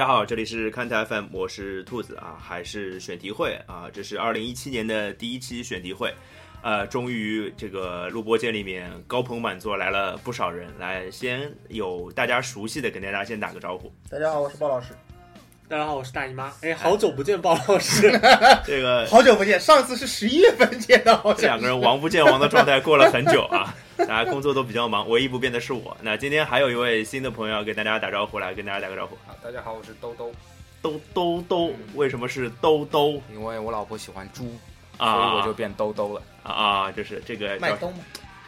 大家好，这里是看台 FM，我是兔子啊，还是选题会啊？这是二零一七年的第一期选题会，呃，终于这个录播间里面高朋满座，来了不少人。来，先有大家熟悉的，跟大家先打个招呼。大家好，我是鲍老师。大家好，我是大姨妈。哎，好久不见，鲍老师。这个好久不见，上次是十一月份见的，好像这两个人王不见王的状态过了很久啊，大家工作都比较忙，唯一不变的是我。那今天还有一位新的朋友要跟大家打招呼，来跟大家打个招呼。啊，大家好，我是兜兜，兜兜兜，为什么是兜兜因为我老婆喜欢猪，所以啊？我就变兜兜了。啊啊，就是这个麦兜嘛。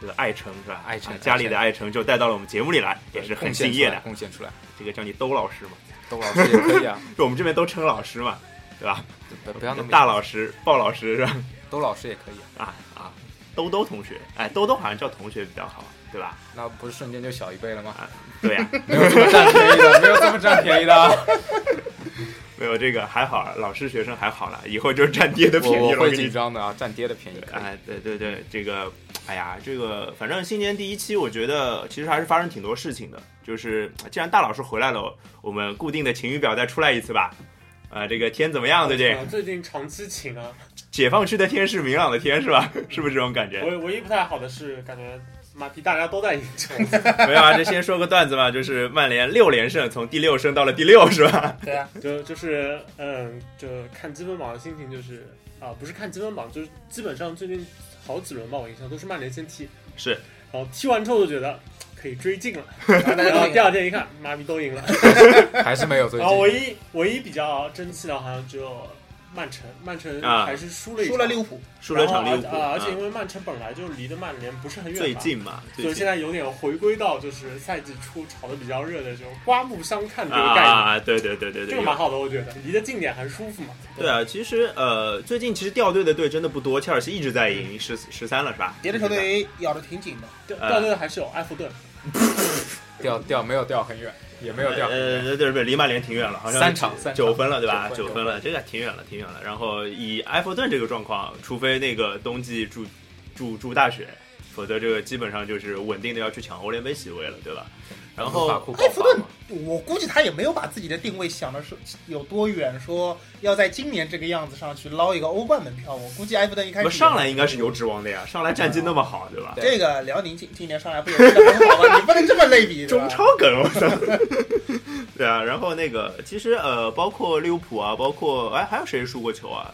这个爱称是吧？爱称啊家里的爱称就带到了我们节目里来，也是很敬业的。贡献出来，这个叫你兜老师嘛，兜老师也可以啊，就我们这边都称老师嘛，对吧？不不要那么大老师、鲍老师是吧？兜老师也可以啊，啊啊，兜兜同学，哎，兜兜好像叫同学比较好，对吧？那不是瞬间就小一倍了吗？对呀、没有这么占便宜的，没有这么占便宜的。没有这个还好，老师学生还好了，以后就是占爹的便宜了。我我会紧张的啊，占爹的便宜。哎，对对对，这个，哎呀，这个反正新年第一期，我觉得其实还是发生挺多事情的。就是既然大老师回来了，我们固定的晴雨表再出来一次吧。啊、这个天怎么样？最近啊最近长期晴啊。解放区的天是明朗的天是吧？是不是这种感觉？唯唯一不太好的是，感觉妈逼大家都在赢球。没有啊，就先说个段子嘛，就是曼联六连胜，从第六升到了第六是吧？对啊，就就是嗯，就看积分榜的心情就是啊，不是看积分榜，就是基本上最近好几轮吧，我印象都是曼联先踢，是，然后踢完之后就觉得可以追进了，然后第二天一看，妈逼都赢了。还是没有最然后。唯一唯一比较争气的，好像只有曼城，曼城啊。还是输了一输了利物浦，输了场利物浦，啊，而且啊。因为曼城本来就离的曼联不是很远嘛，最近嘛，最近。所以现在有点回归到就是赛季初炒的比较热的这种刮目相看这个概念，啊，对对对对对，这个蛮好的，我觉得离得近点还舒服嘛。对啊，其实呃，最近其实掉队的队真的不多，切尔西一直在赢，十十三了是吧？别的球队咬的挺紧的。呃掉掉队还是有埃弗顿，掉掉没有掉很远，也没有掉。呃，对对，离曼联挺远了，好像三场三九分了，对吧？九分九分了，这个挺远了，挺远了。然后以埃弗顿这个状况，除非那个冬季住住住大雪，否则这个基本上就是稳定的要去抢欧联杯席位了，对吧？然后埃弗顿，我估计他也没有把自己的定位想的是有多远，说要在今年这个样子上去捞一个欧冠门票。我估计埃弗顿一开不始上来应该是有指望的呀，上来战绩那么好，对吧？这个辽宁今今年上来不也踢得很好吗？你不能这么类比，中超梗，我操！对啊，然后那个其实呃，包括利物浦啊，包括哎还有谁输过球啊？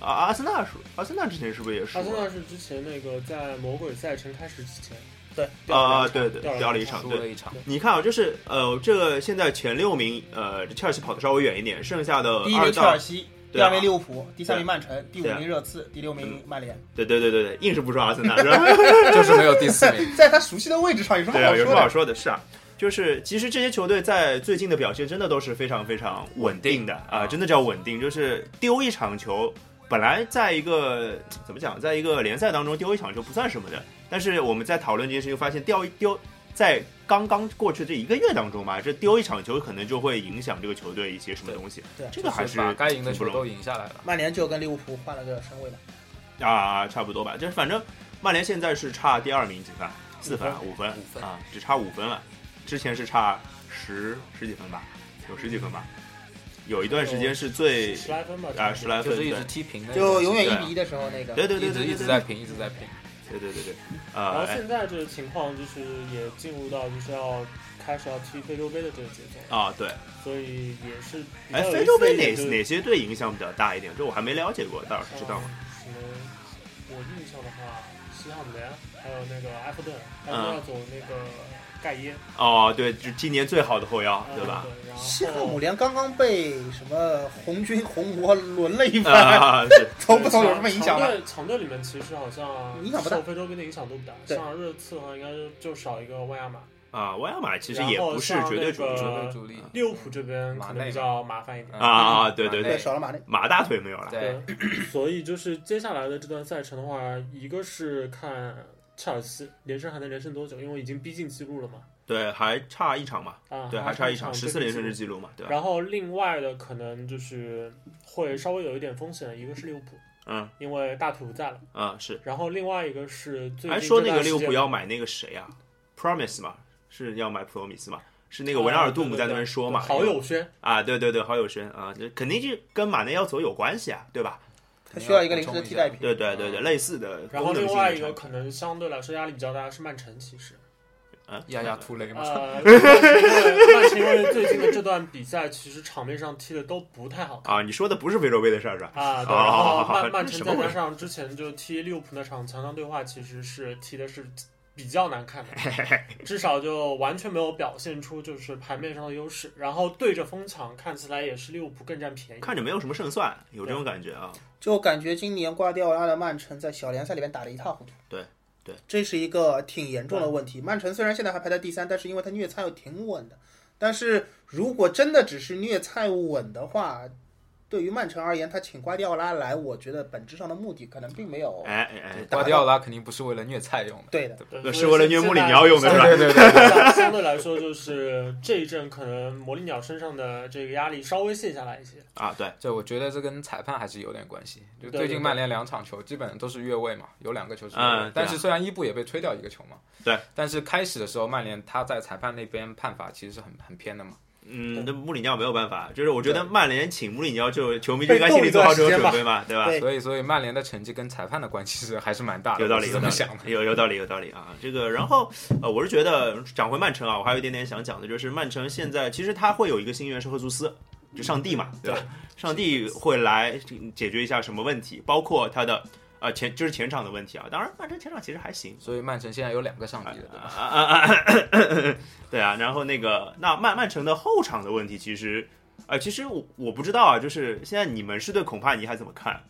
啊，阿森纳输，阿森纳之前是不是也输过？阿森纳是之前那个在魔鬼赛程开始之前对啊，对对，掉了掉了一场，对输了。一场。你看啊，就是呃，这个现在前六名，呃，切尔西跑的稍微远一点，剩下的第一二名切尔，西，第二名利物浦，第三名曼城，第五名热刺，第六名曼联。对对对对对，硬是不说阿森纳，是吧？就是没有第四名。在他熟悉的位置上有什么好说的？有什么好说的？是啊，就是其实这些球队在最近的表现真的都是非常非常稳定的啊、啊真的叫稳定，就是丢一场球，本来在一个怎么讲，在一个联赛当中丢一场球不算什么的，但是我们在讨论这件事情，发现掉一丢。在刚刚过去这一个月当中吧，这丢一场球可能就会影响这个球队一些什么东西。对这个还就是把该赢的球都赢下来了。曼联就跟利物浦换了个身位吧。啊，差不多吧。就是反正曼联现在是差第二名几分？四分啊，五分，五分啊，只差五分了。之前是差十十几分吧，有十几分吧。有一段时间是最十来分吧，啊十来分，对就是一直踢平的，就永远一比一的时候那个。对对对一直对对对一直在平，一直在平。对对对对，然后现在这个情况就是也进入到就是要开始要踢非洲杯的这个节奏，啊对，所以也是哎，非洲杯哪哪些队影响比较大一点？这我还没了解过，大老师知道吗？嗯什么？我印象的话，西汉姆联还有那个埃弗顿，埃弗嗯顿要走那个盖耶，哦，对，就今年最好的后腰，啊对吧？对，然后西汉姆联刚刚被什么红军红魔轮了一番，啊，是 走不走有什么影响吗？强队强队里面其实好像影响不大受非洲杯的影响都不大。像热刺的话，应该就少一个万亚马。啊，万亚马其实也不是绝对主力绝对主力。利物浦这边可能比较麻烦一点。啊啊，对对对，对，少了马内。马大腿没有了。对，所以就是接下来的这段赛程的话，一个是看切尔西连胜还能连胜多久，因为已经逼近记录了嘛。对，还差一场嘛，啊，对，还差一场，场十四连胜是记记录嘛，对吧？然后另外的可能就是会稍微有一点风险，一个是利物浦，嗯因为大腿不在了。啊是，然后另外一个是最近还说那个利物浦要买那个谁啊，Promise 嘛，是要买普罗米斯嘛？是那个维纳尔杜姆在那边说嘛，好友轩啊，对对对，好友轩啊，这肯定是跟马内要走有关系啊，对吧？他需要一个临时的替代品。对对对对，类似的然后另外一个可能相对来说压力比较大的是曼城，其实，啊，压压突雷嘛，曼城因为最近的这段比赛，其实场面上踢的都不太好看。啊，你说的不是非洲杯的事儿是吧？啊，对，好然后好好好曼 曼城再加上之前就踢利物浦那场强强对话，其实是踢的是比较难看的，至少就完全没有表现出就是盘面上的优势。然后对着风抢，看起来也是利物浦更占便宜。看着没有什么胜算，有这种感觉啊。就感觉今年瓜迪奥拉的曼城在小联赛里面打得一塌糊涂。对对，这是一个挺严重的问题。曼城虽然现在还排在第三，但是因为他虐菜又挺稳的。但是如果真的只是虐菜稳的话，对于曼城而言，他请瓜迪奥拉来，我觉得本质上的目的可能并没有哎哎哎，瓜迪奥拉肯定不是为了虐菜用的。对的。是为了虐穆里尼奥用的是吧对对对对。相对来说，就是这一阵可能魔力鸟身上的这个压力稍微卸下来一些。啊，对，这我觉得这跟裁判还是有点关系。就对对最近曼联两场球基本都是越位嘛，有两个球是越位，嗯对啊但是虽然伊布也被吹掉一个球嘛，对，但是开始的时候曼联他在裁判那边判罚其实是很很偏的嘛。嗯，那穆里尼奥没有办法，就是我觉得曼联请穆里尼奥就球迷就应该心里做好这个准备嘛，对吧？所以所以曼联的成绩跟裁判的关系是还是蛮大的，有道理，有道理这么想的。，有有道理，有道理啊！这个，然后呃，我是觉得讲回曼城啊，我还有一点点想讲的，就是曼城现在其实他会有一个新援是赫苏斯，就上帝嘛，对吧？上帝会来解决一下什么问题，包括他的呃前就是前场的问题啊。当然，曼城前场其实还行，所以曼城现在有两个上帝了，对吧？啊啊啊！对啊，然后那个那曼曼城的后场的问题，其实呃，其实我我不知道啊，就是现在你们是对孔帕尼还怎么看？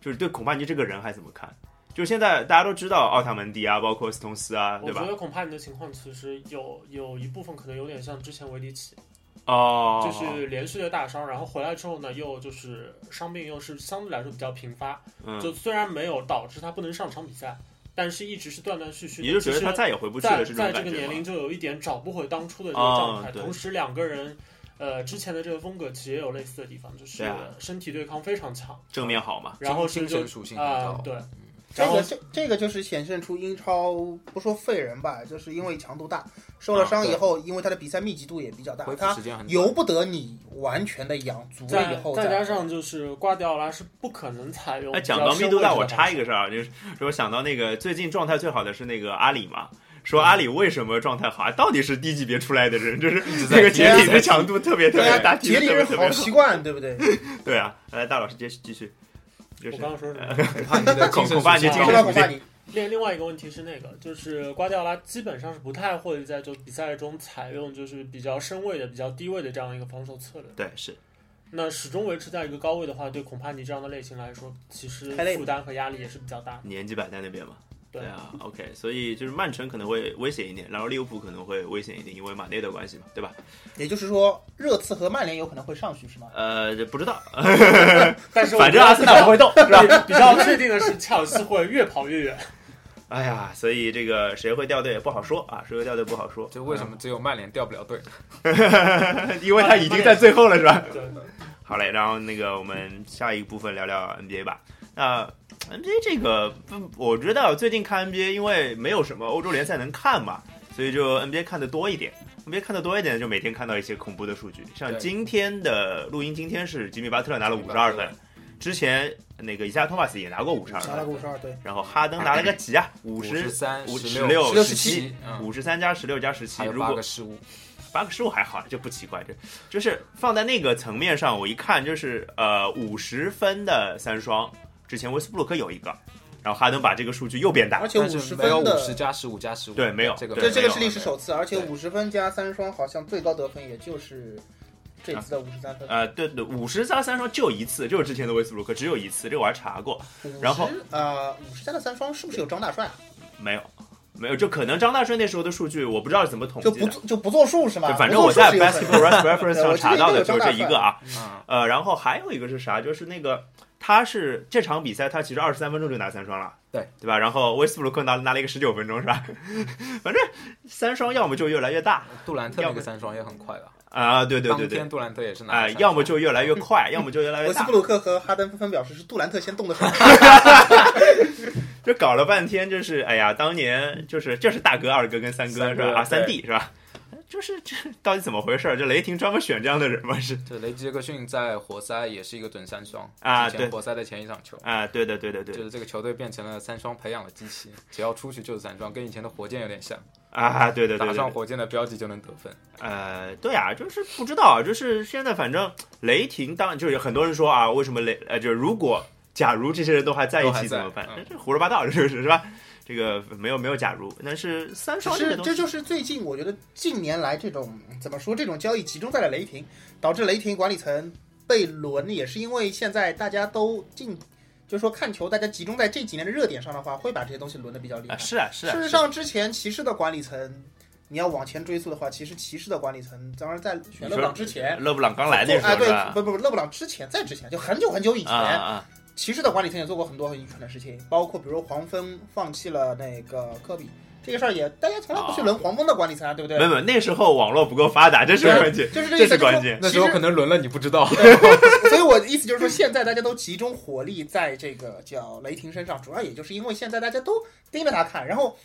就是对孔帕尼这个人还怎么看？就是现在大家都知道奥塔门迪啊，包括斯通斯啊，对吧？我觉得孔帕尼的情况其实有有一部分可能有点像之前维迪奇，哦，就是连续的大伤，然后回来之后呢，又就是伤病又是相对来说比较频发，嗯，就虽然没有导致他不能上场比赛，但是一直是断断续续的。你就觉得他再也回不去在了，是这种在这？个年龄就有一点找不回当初的这个哦状态。对同时，两个人呃之前的这个风格其实也有类似的地方，就是身体对抗非常强，正面好嘛？然后是就精神属性很高，啊对，这个这这个就是显现出英超不说废人吧，就是因为强度大，受了伤以后，因为他的比赛密集度也比较大他时间很由。不得你完全的养足了以后再加上就是瓜迪奥拉是不可能采用哎，讲到密度大，我插一个事儿啊，就是说我想到那个最近状态最好的是那个阿里嘛。说阿里为什么状态好？啊到底是低级别出来的人，就是这个解体的强度特别特别大，，杰里人好。习惯，对不对？对啊，来大老师接继续，就是我刚刚说什么？恐怕你的精神恐怕你属性不精神属性知道恐怕你另另外一个问题是那个，就是瓜迪奥拉基本上是不太会在就比赛中采用就是比较身位的、比较低位的这样一个防守策略。对是那始终维持在一个高位的话，对孔帕尼这样的类型来说，其实负担和压力也是比较大的。年纪摆在那边嘛。对啊，OK，所以就是曼城可能会危险一点，然后利物浦可能会危险一点，因为马内的关系嘛，对吧？也就是说，热刺和曼联有可能会上去，是吗？呃，这不知道，但是反正阿森纳不会动，是吧？比 比较确定的是，切尔西会越跑越远。哎呀，所以这个谁会掉队也不好说啊，谁会掉队不好说。就为什么只有曼联掉不了队？因为他已经在最后了，是吧？对，好嘞，然后那个我们下一部分聊聊 NBA 吧。那 NBA 这个，不我知道最近看 NBA，因为没有什么欧洲联赛能看嘛，所以就 NBA 看的多一点。NBA 看的多一点，就每天看到一些恐怖的数据。像今天的录音，今天是吉米巴特勒拿了五十二分，之前那个伊萨托马斯也拿过五十二拿了五十二，对，然后哈登拿了个几啊？五十三、五十六16十17，嗯，五十三加十六加十七，八如果个失误，八个失误还好，这不奇怪，这就是放在那个层面上，我一看就是呃五十分的三双，之前威斯布鲁克有一个，然后哈登把这个数据又变大而，且但五十分的五十加十五加十五，对没有这个对这这个是历史首次，而且对五十分加三双，好像最高得分也就是这次的五十三分。呃对对，五十加三双就一次，就是之前的威斯布鲁克只有一次，这个我还查过，然后呃，五十加的三双是不是有张大帅啊？没有没有，就可能张大帅那时候的数据我不知道是怎么统计就，不做就不作数是吗？就反正我在 Basketball Reference 上查到的就是这一个啊，嗯，呃，然后还有一个是啥？就是那个他是这场比赛他其实二十三分钟就拿三双了，对。对吧？然后威斯布鲁克拿拿了一个十九分钟是吧？反正三双要么就越来越大。杜兰特那要个三双也很快了，啊、对对对对。当天，杜兰特也是拿啊、了三双。要么就越来越快，要么就越来越大。维斯布，鲁克和哈登纷纷表示是杜兰特先动的手，就搞了半天就是哎呀，当年就是这是大哥、二哥跟三哥三哥是吧？啊，三弟是吧？就是这到底怎么回事儿？这雷霆专门选这样的人吗？是对雷杰克逊在活塞也是一个准三双啊对活塞的前一场球。啊，对的，对的，对就是这个球队变成了三双培养的机器，只要出去就是三双，跟以前的火箭有点像，啊，对的，对，打上火箭的标记就能得分。呃，对啊，就是不知道啊，就是现在反正雷霆当就是有很多人说啊，为什么雷呃，就是如果假如这些人都还在一起怎么办？嗯这胡说八道，这就是是吧？这个没有没有假如，但是三只双这就是最近我觉得近年来这种怎么说，这种交易集中在了雷霆，导致雷霆管理层被轮，也是因为现在大家都进，就是说看球，大家集中在这几年的热点上的话，会把这些东西轮得比较厉害。啊，是啊是啊，事实上，之前骑士的管理层，你要往前追溯的话，其实骑士的管理层，当然在选勒布朗之前，勒布朗刚来那时候啊，对，？不不不，勒布朗之前，在之前就很久很久以前，啊啊骑士的管理层也做过很多很愚蠢的事情，包括比如黄蜂放弃了那个科比这个事儿，也大家从来不去轮黄蜂的管理层啊，对不对？没有没有，那时候网络不够发达，这是关键，这就是这个意思是关键。那时候可能轮了你不知道，所以我的意思就是说，现在大家都集中火力在这个叫雷霆身上，主要也就是因为现在大家都盯着他看，然后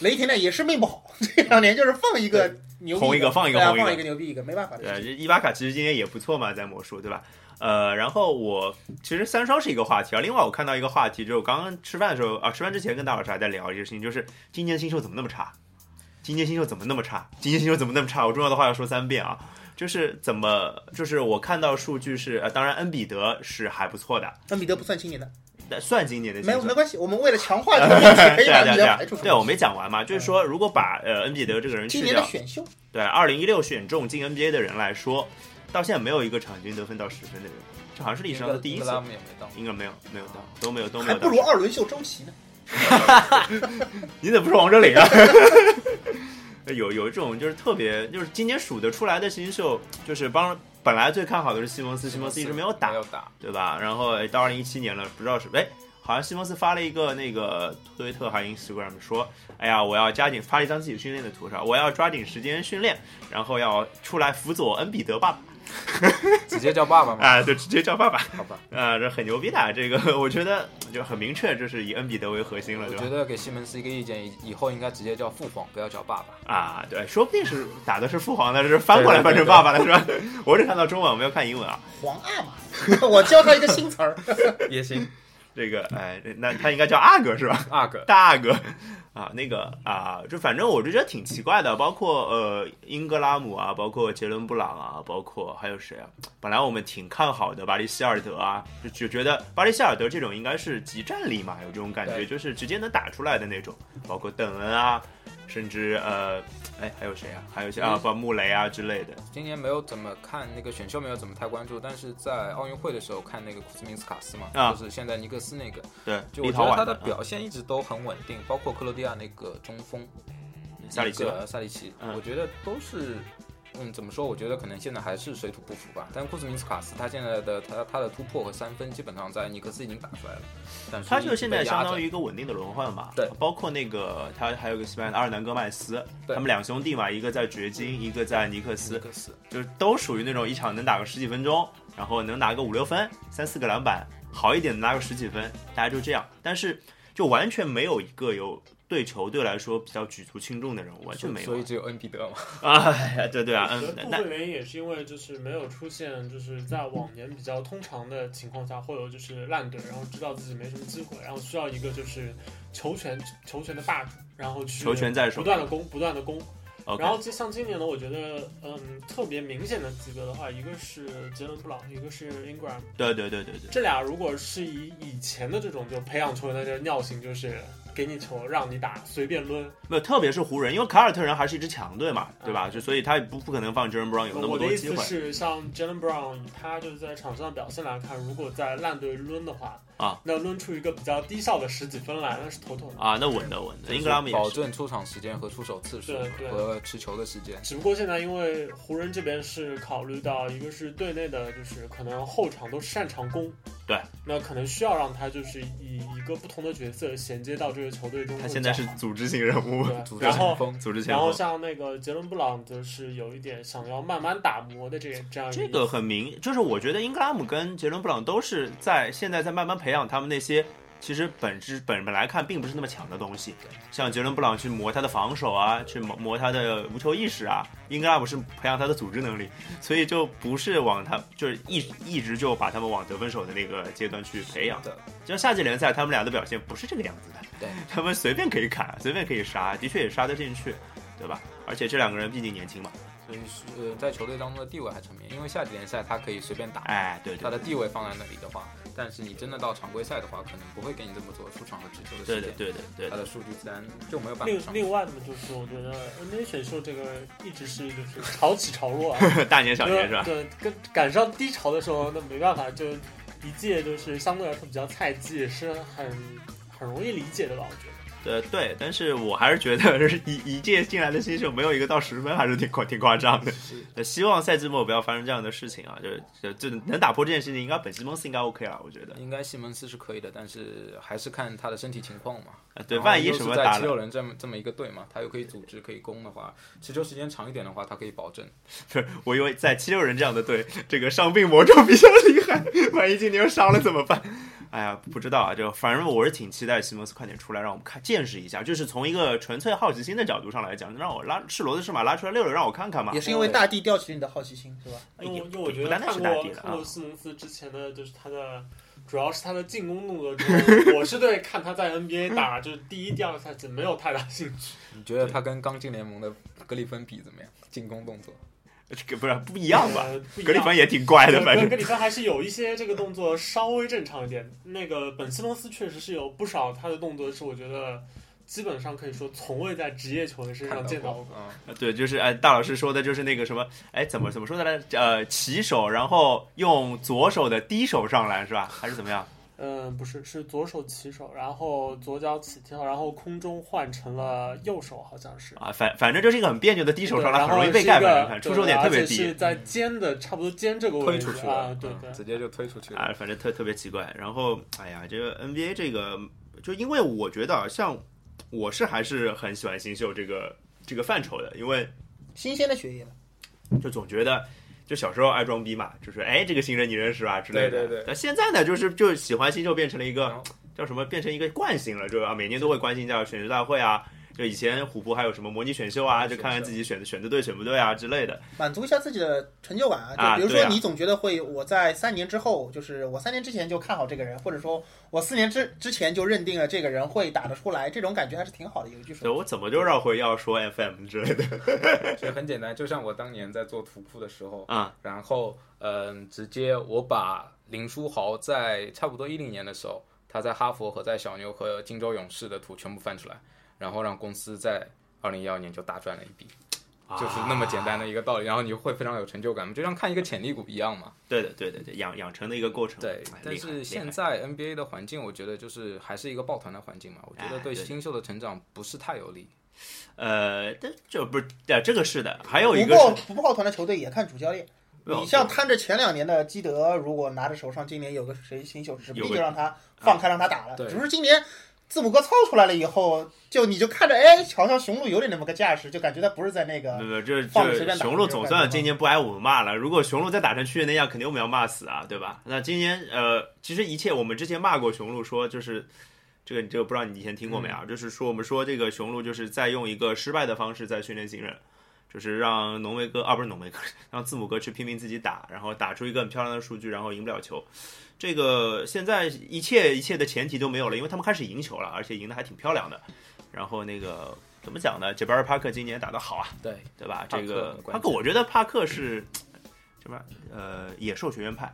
雷霆呢也是命不好，这两年就是放一个牛逼轰一个放一个放一个牛逼一个，没办法的对，伊巴卡其实今天也不错嘛，在魔术，对吧？呃，然后我其实三双是一个话题啊。另外，我看到一个话题，就是我刚刚吃饭的时候啊，吃饭之前跟大老师还在聊一个事情，就是今年新秀怎么那么差？今年新秀怎么那么差？今年新秀怎么那么差？我重要的话要说三遍啊，就是怎么，就是我看到数据是，呃，当然恩比德是还不错的，恩比德不算今年的，但算今年的新秀没有没关系，我们为了强化这个 问题，可以对啊对啊对啊把恩比德排除。对，我没讲完嘛，就是说，如果把呃恩比德这个人去掉今年的，选秀，对，二零一六选中进 NBA 的人来说，到现在没有一个场均得分到十分的人，这好像是历史上的第一次。应该没有，没有到，都没有，都没有还不。如二轮秀周琦呢。你怎么不说王哲林啊？有有一种就是特别，就是今年数得出来的新秀，就是帮本来最看好的是西蒙斯，西蒙斯一直没有打没，有打，对吧？然后哎到二零一七年了，不知道是哎，好像西蒙斯发了一个那个推特还 Instagram 说，哎呀，我要加紧发了一张自己训练的图上，我要抓紧时间训练，然后要出来辅佐恩比德爸爸 直接叫爸爸嘛？啊，就直接叫爸爸好吧，啊，这很牛逼的，这个我觉得就很明确，就是以恩比德为核心了，我觉？得给西门斯一个意见，以以后应该直接叫父皇，不要叫爸爸。啊，对，说不定是打的是父皇的，是翻过来翻成爸爸了是吧？我只看到中文，我没有看英文啊。皇阿玛，我教他一个新词儿。也行，这个，哎，那他应该叫阿哥是吧？阿哥，大阿哥啊，那个啊，就反正我就觉得挺奇怪的，包括呃英格拉姆啊，包括杰伦布朗啊，包括还有谁啊？本来我们挺看好的巴黎希尔德啊，就就觉得巴黎希尔德这种应该是集战力嘛，有这种感觉，就是直接能打出来的那种，包括邓恩啊，甚至呃，哎还有谁啊？还有些啊？不穆雷啊之类的。今年没有怎么看那个选秀，没有怎么太关注，但是在奥运会的时候看那个库兹明斯卡斯嘛，啊就是现在尼克斯那个，对，就我觉得他的表现一直都很稳定，包括克罗地亚那个中锋萨里奇萨里奇，嗯我觉得都是。嗯，怎么说？我觉得可能现在还是水土不服吧。但库兹明斯卡斯他现在的他他的突破和三分基本上在尼克斯已经打出来了，但是他就现在相当于于一个稳定的轮换嘛，对，包括那个他还有个西班牙的阿尔南戈麦斯，对他们两兄弟嘛，一个在掘金，一个在尼克斯尼，克斯就是都属于那种一场能打个十几分钟，然后能拿个五六分，三四个篮板，好一点的拿个十几分，大家就这样。但是就完全没有一个有对球队来说比较举足轻重的人物，完全没有所以只有恩比德嘛。啊！哎呀，对对啊，部分原因也是因为就是没有出现就是在往年比较通常的情况下，会有就是烂队，然后知道自己没什么机会，然后需要一个就是球权球权的霸主，然后去球权在手不断的攻，不断的攻。然后就像今年呢，我觉得嗯特别明显的几个的话，一个是杰伦布朗，一个是 Ingram，对对对对对，这俩如果是以以前的这种就培养球员的这个尿性，就是给你球让你打，随便抡。没有，特别是湖人，因为凯尔特人还是一支强队嘛，对吧？就所以他也不不可能放 Jalen Brown 有那么我的意多机会思是，像 Jalen Brown，以他就是在场上的表现来看，如果在烂队抡的话，啊，那抡出一个比较低效的十几分来，那是头疼的。啊，那稳的稳的，英格拉姆也。保证出场时间和出手次数对对和持球的时间。只不过现在因为湖人这边是考虑到一个是队内的，就是可能后场都擅长攻，对，那可能需要让他就是以一个不同的角色衔接到这个球队中。他现在是组织型人物，组织然后组织前然后。像那个杰伦布朗，就是有一点想要慢慢打磨的这个这样这个很明，就是我觉得英格拉姆跟杰伦布朗都是在现在在慢慢培养他们那些其实本质本本来看并不是那么强的东西。像杰伦布朗去磨他的防守啊，去磨磨他的无球意识啊，英格拉姆是培养他的组织能力，所以就不是往他就是一一直就把他们往得分手的那个阶段去培养。的，就像夏季联赛，他们俩的表现不是这个样子的。对，他们随便可以砍，随便可以杀，的确也杀得进去，对吧？而且这两个人毕竟年轻嘛。所以是呃，在球队当中的地位还成面，因为夏季联赛他可以随便打，哎，对对他的地位放在那里的话，但是你真的到常规赛的话，可能不会给你这么多出场和持球的时间，对的对的，他的数据自然就没有办法上。另外呢，就是我觉得 NBA 选秀这个一直是就是潮起潮落啊，大年小年是吧？对，跟赶上低潮的时候，那没办法，就一届就是相对来说比较菜鸡，也是很很容易理解的吧？我觉得。呃，对，但是我还是觉得一一届进来的新秀没有一个到十分，还是挺夸挺夸张的。呃希望赛季末不要发生这样的事情啊！就就就能打破这件事情，应该本西蒙斯应该 OK 了，我觉得。应该西蒙斯是可以的，但是还是看他的身体情况嘛。啊对，万一什么打了，七六人这么这么一个队嘛，他又可以组织可以攻的话，持球时间长一点的话，他可以保证。不是，我以为在七六人这样的队，这个伤病魔咒比较厉害，万一今年又伤了怎么办？哎呀，不知道啊，就反正我是挺期待西蒙斯快点出来，让我们看见识一下，就是从一个纯粹好奇心的角度上来讲，让我拉是骡子是马拉出来遛遛，让我看看嘛也。是因为大地吊起你的好奇心，是吧？因为也因为我觉得看过是大地了啊看过。西蒙斯之前的就是他的，主要是他的进攻动作中，我是对看他在 NBA 打就是第一、第二个赛季没有太大兴趣。你觉得他跟刚进联盟的格里芬比怎么样？进攻动作？这个不是不一样吧？呃不一样格里芬也挺怪的，反正格里芬还是有一些这个动作稍微正常一点。那个本西蒙斯确实是有不少他的动作是我觉得基本上可以说从未在职业球员身上见到过。啊，对，就是哎，大老师说的就是那个什么，哎，怎么怎么说的来？呃，起手，然后用左手的低手上篮是吧？还是怎么样？嗯，不是，是左手起手，然后左脚起跳，然后空中换成了右手，好像是。啊，反反正就是一个很别扭的低手上篮，很容易被盖。然后一个反正你看出手点特别低是在肩的差不多肩这个位推置出去了，，啊对对。嗯直接就推出去了。啊，反正特特别奇怪。然后，哎呀，这个 NBA 这个，就因为我觉得啊，像我是还是很喜欢新秀这个这个范畴的，因为新鲜的血液嘛。就总觉得。就小时候爱装逼嘛，就是哎，这个新人你认识吧之类的。对对对但现在呢，就是就喜欢新秀变成了一个叫什么，变成一个惯性了，就啊？每年都会关心一下选秀大会啊，就以前虎扑还有什么模拟选秀啊，就看看自己选的选的对选不对啊之类的。满足一下自己的成就感啊啊！就比如说，你总觉得会，我在三年之后，就是我三年之前就看好这个人，或者说我四年之之前就认定了这个人会打得出来，这种感觉还是挺好的。有一句说，对我怎么就绕回要说 FM 之类的其实很简单，就像我当年在做图库的时候，啊？然后嗯、直接我把林书豪在差不多一零年的时候，他在哈佛和在小牛和金州勇士的图全部翻出来，然后让公司在二零一二年就大赚了一笔，就是那么简单的一个道理，然后你会非常有成就感，就像看一个潜力股一样嘛。对的，对的，对，养养成的一个过程。对哎，但是现在 NBA 的环境，我觉得就是还是一个抱团的环境嘛，我觉得哎对对新秀的成长不是太有利。呃，这这不是呃，这个是的，还有一不个是抱不抱团的球队也看主教练。你像摊着前两年的基德，如果拿着手上今年有个谁新秀，指不定就让他放开让他打了。对只是今年字母哥操出来了以后，就你就看着，哎，好像雄鹿有点那么个架势，就感觉他不是在那个对对，这这雄鹿总算今年不挨我们骂了。如果雄鹿再打成去年那样，肯定我们要骂死啊，对吧？那今年呃，其实一切我们之前骂过雄鹿，说就是这个这个不知道你以前听过没啊？就是说我们说这个雄鹿就是在用一个失败的方式在训练新人。就是让浓眉哥啊，不是浓眉哥，让字母哥去拼命自己打，然后打出一个很漂亮的数据，然后赢不了球。这个现在一切一切的前提都没有了，因为他们开始赢球了，而且赢得还挺漂亮的。然后那个怎么讲呢？杰巴尔帕克今年打得好啊，对，对吧？这个帕克，我觉得帕克是什么？呃，野兽学院派，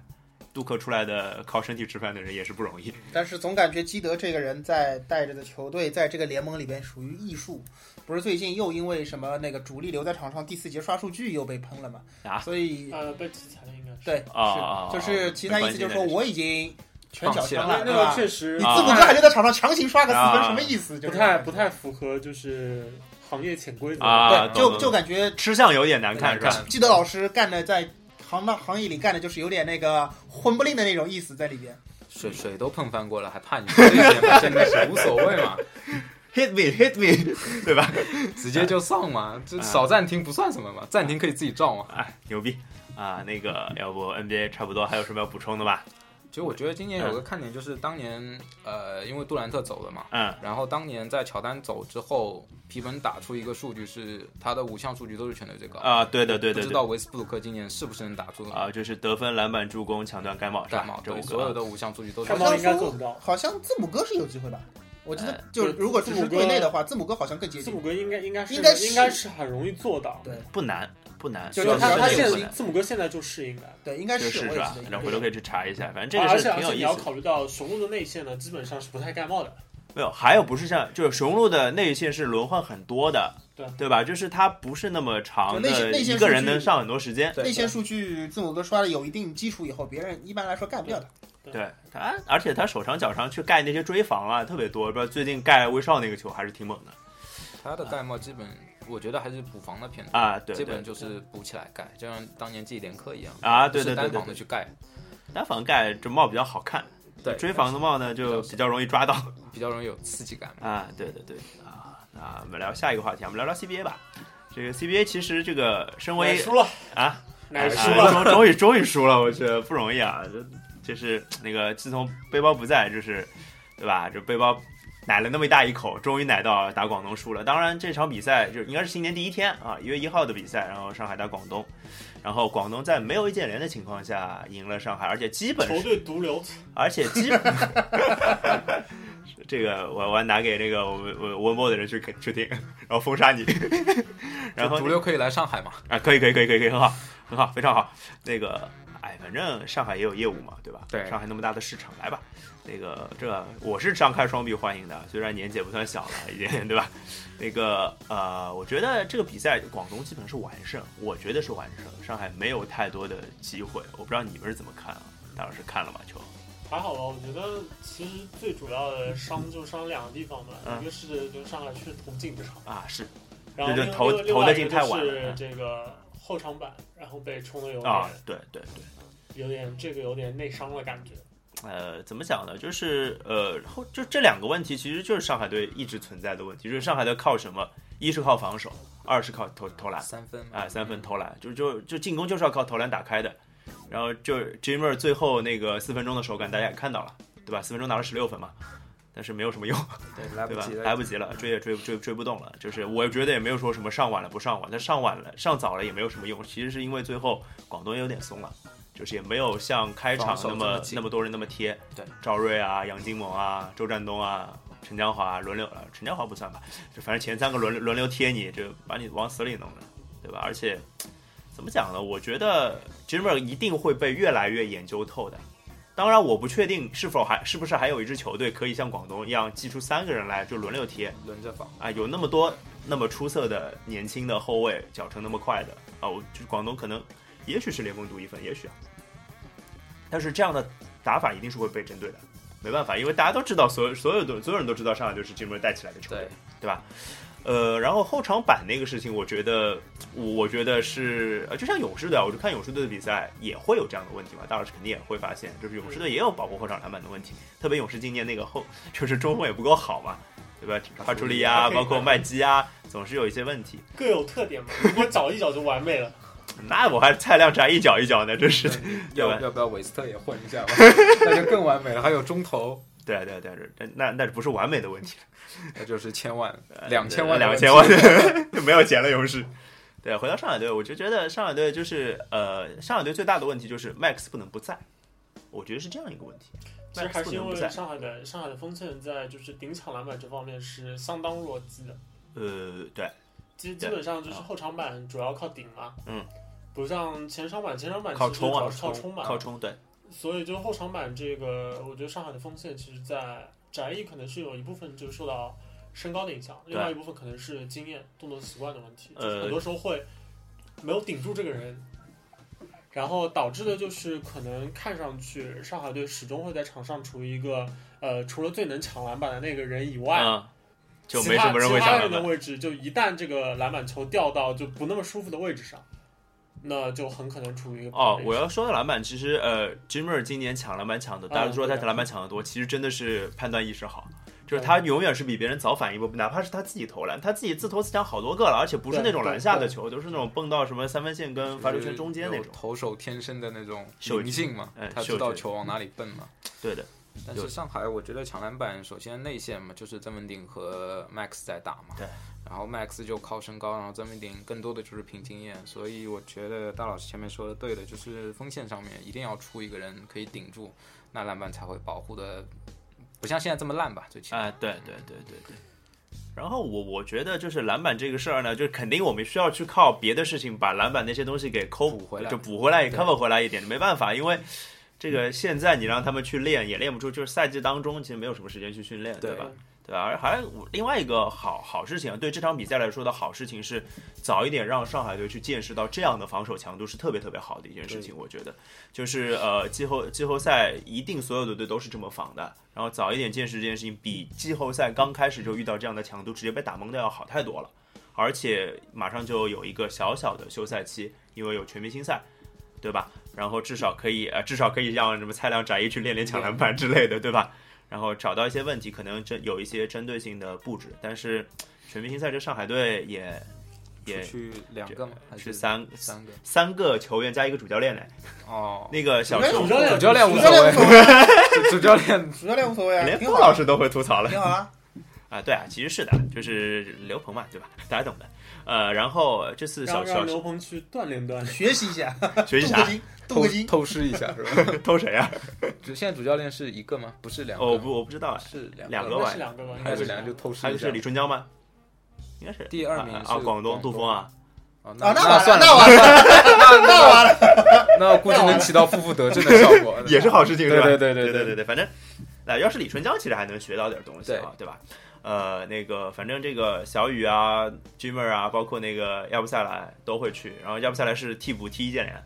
杜克出来的靠身体吃饭的人也是不容易。但是总感觉基德这个人在带着的球队在这个联盟里边属于艺术，不是最近又因为什么那个主力留在场上第四节刷数据又被喷了嘛？啊所以呃，被制裁了应该是。对，啊就是其他意思就是说我已经全脚枪了，那那个？确实你啊字母哥还留在场上强行刷个四分，啊什么意思？就是不太不太符合就是行业潜规则。啊，对，就就感觉吃相有点难看，是吧？记得老师干的在行当行业里干的就是有点那个混不吝的那种意思在里边。水水都碰翻过了，还怕你这些吗？真的是无所谓嘛，Hit me, hit me，对吧？直接就上嘛，这少暂停不算什么嘛，暂停可以自己照嘛。哎，牛逼啊！那个，要不 NBA 差不多还有什么要补充的吧？其实我觉得今年有个看点就是当年呃，因为杜兰特走了嘛，嗯，然后当年在乔丹走之后，皮本打出一个数据是他的五项数据都是全队最高。啊，对的对不知道维斯布鲁克今年是不是能打出啊，就是得分、篮板、助攻、抢断、盖帽盖帽？这五对，所有。的五项数据都是盖帽应该好像说做不到好像字母哥是有机会吧？我记得哎就如果字母哥队内的话，字母哥好像更接近字母。哥应该应该是应该是应该是很容易做到，对不难不难，就因为他他现在字母哥现在就是应该。对，应该是是吧然后回头可以去查一下，反正这啊个是挺有意思你。要考虑到雄鹿的内线呢，基本上是不太盖帽的。没有，还有不是像就是雄鹿的内线是轮换很多的，对对吧？就是他不是那么长内线的内线一个人能上很多时间。对内线数据字母哥刷的有一定基础以后，别人一般来说干不掉的。对他，而且他手上脚上去盖那些追防啊，特别多。不知道最近盖威少那个球还是挺猛的他的盖帽基本，我觉得还是补防的偏多，啊！对基本就是补起来盖，就像当年季连克一样啊，对对对对对，防的去盖，单防盖这帽比较好看，对，追防的帽呢就比较容易抓到比较容易有刺激感。啊。对对对啊，那我们聊下一个话题，我们聊聊 CBA 吧。这个 CBA 其实这个身为输了啊，奶输啊了，终终于终于输了，我觉得不容易啊！这就是那个自从背包不在，就是对吧？这背包奶了那么大一口，终于奶到打广东输了。当然这场比赛就应该是新年第一天啊，一月一号的比赛，然后上海打广东，然后广东在没有易建联的情况下赢了上海，而且基本球是，队毒瘤，而且基本。这个我我拿给那个我们我温波的人去去听，然后封杀你，然后就毒瘤可以来上海吗？啊，可以可以可以可以可以，很好很好，非常好。那个，哎，反正上海也有业务嘛，对吧？对上海那么大的市场，来吧。那个，这我是张开双臂欢迎的，虽然年纪也不算小了，已经，对吧？那个，呃，我觉得这个比赛广东基本是完胜，我觉得是完胜，上海没有太多的机会。我不知道你们是怎么看啊？大老师看了吗？球？还好吧，我觉得其实最主要的伤就伤两个地方吧，嗯一个是就上海是投进这场，啊，是然后就投投的进太晚了嗯是这个后场板，然后被冲的有点、啊，对对对。有点这个有点内伤的感觉。呃，怎么讲呢？就是呃，后就这两个问题，其实就是上海队一直存在的问题。就是上海队靠什么？一是靠防守，二是靠投投篮。三分嘛啊，三分投篮，就就就进攻就是要靠投篮打开的。然后就 Jimmer 最后那个四分钟的手感，大家也看到了，对吧？四分钟拿了十六分嘛，但是没有什么用，对，来对吧不及？了，来不及了，追也追追追不动了。就是我觉得也没有说什么上晚了不上晚，但上晚了上早了也没有什么用。其实是因为最后广东有点松了，就是也没有像开场那么那么多人那么贴。对，赵睿啊、杨金猛啊、周占东啊。陈江华轮流，呃陈江华不算吧，就反正前三个轮轮流贴你，就把你往死里弄的，对吧？而且怎么讲呢？我觉得 Jimmer 一定会被越来越研究透的。当然，我不确定是否还是不是还有一支球队可以像广东一样寄出三个人来就轮流贴轮着防。啊，有那么多那么出色的年轻的后卫，脚程那么快的啊，我就广东可能也许是联盟独一份，也许啊。但是这样的打法一定是会被针对的，没办法，因为大家都知道，所有所有的所有人都知道上海队是 Jimmer 带起来的球队对，，对吧？呃，然后后场板那个事情，我觉得，我我觉得是，呃，就像勇士队啊，我就看勇士队的比赛也会有这样的问题嘛。大老师肯定也会发现，就是勇士队也有保护后场篮板的问题，特别勇士今年那个后就是中锋也不够好嘛，对吧？帕楚里啊，包括麦基啊，总是有一些问题。各有特点嘛，如果找一找就完美了。那我还菜量宅一脚一脚呢，真是。要要不要韦斯特也混一下吧？那就更完美了。还有中投，对对对，这那那不是完美的问题，那就是千万呃两千万两千万就没有钱了，勇士。对，回到上海队，我就觉得上海队就是呃，上海队最大的问题就是 Max 不能不在，我觉得是这样一个问题。其实还是因为上海的上海的锋线在就是顶抢篮板这方面是相当弱鸡的，呃，对，基基本上就是后场板主要靠顶嘛，嗯，不像前场板，前场板靠冲啊其实主要，是靠冲嘛，靠冲，对，所以就后场板这个，我觉得上海的锋线其实，在翟毅可能是有一部分就是受到身高的影响，另外一部分可能是经验、动作习惯的问题，呃就是很多时候会没有顶住这个人，然后导致的就是可能看上去上海队始终会在场上处于一个呃，除了最能抢篮板的那个人以外，嗯，就其他没什么人会其他人的抢篮板。位置，就一旦这个篮板球掉到就不那么舒服的位置上，那就很可能处于一个哦，我要说的篮板，其实呃，Jimmer 今年抢篮板抢的，大家都说他抢篮板抢的多，其实真的是判断意识好。就是他永远是比别人早反应一步，哪怕是他自己投篮，他自己自投自抢好多个了，而且不是那种篮下的球，都是那种蹦到什么三分线跟罚球线中间那种。投手天生的那种灵性嘛哎，他知道球往哪里蹦嘛。对的，但是上海，我觉得抢篮板首先内线嘛，就是曾文鼎和 Max 在打嘛。对。然后 Max 就靠身高，然后曾文鼎更多的就是凭经验，所以我觉得大老师前面说的对的，就是锋线上面一定要出一个人可以顶住，那篮板才会保护的不像现在这么烂吧？最起码。哎，对对对对对。然后我我觉得就是篮板这个事儿呢，就是肯定我们需要去靠别的事情把篮板那些东西给抠补回来就补回来也 cover 回来一点，没办法，因为这个现在你让他们去练也练不出，就是赛季当中其实没有什么时间去训练，对对吧？对吧？而还另外一个好好事情，对这场比赛来说的好事情是，早一点让上海队去见识到这样的防守强度是特别特别好的一件事情。我觉得，就是呃季后季后赛一定所有的队都是这么防的，然后早一点见识这件事情，比季后赛刚开始就遇到这样的强度，直接被打懵的要好太多了。而且马上就有一个小小的休赛期，因为有全明星赛，对吧？然后至少可以呃，至少可以让什么蔡亮、翟一去练练抢篮板之类的，对吧？然后找到一些问题，可能针有一些针对性的布置。但是全明星赛这上海队也也去两个吗？还是三三个？三个球员加一个主教练嘞。哦，那个小熊主教练主教练无主所谓主教练主教练无所谓啊，连挺好，傅老师都会吐槽了挺好啊。啊！对啊，其实是的，就是刘鹏嘛，对吧？大家懂的。呃，然后这次小小刘鹏去锻炼锻炼。学习一下，学习啥？镀个金，镀偷个金。偷师一下是吧？偷谁啊？主现在主教练是一个吗？不是两个？哦，我不我不知道啊。是两两个吧是两个吧，还有是两个就。偷师还有是李春江吗？应该是第二名啊啊，广东杜峰啊。哦，啊，那那算了，那完了，那完了。那估计能起到负负得正的效果，也是好事情，是吧？对对对对对对对，反正，那要是李春江，其实还能学到点东西啊，对吧？呃，那个，反正这个小雨啊、Jimmer 啊，包括那个亚布塞莱都会去，然后亚布塞莱是替补踢易建联，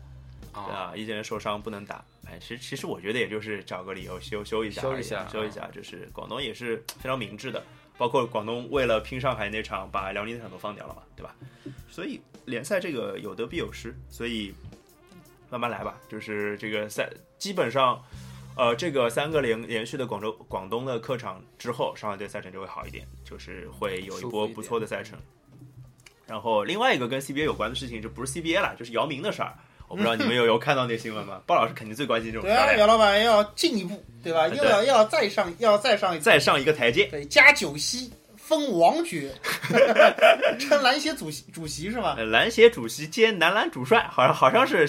对啊，啊，易建联受伤不能打，哎，其实其实我觉得也就是找个理由休休一下休一下休一下，就是广东也是非常明智的，包括广东为了拼上海那场，把辽宁那场都放掉了嘛，对吧？所以联赛这个有得必有失，所以慢慢来吧。就是这个赛基本上，呃，这个三个连连续的广州广东的客场之后，上海队赛程就会好一点，就是会有一波不错的赛程。然后另外一个跟 CBA 有关的事情，就不是 CBA 了，就是姚明的事儿。我不知道你们有 有看到那新闻吗？鲍老师肯定最关心这种对啊，姚老板要进一步，对吧？又要要再上，要再上一再上一个台阶。对，加九锡封王爵，称篮协主席主席是吧？呃，篮协主席兼男篮主帅，好像好像是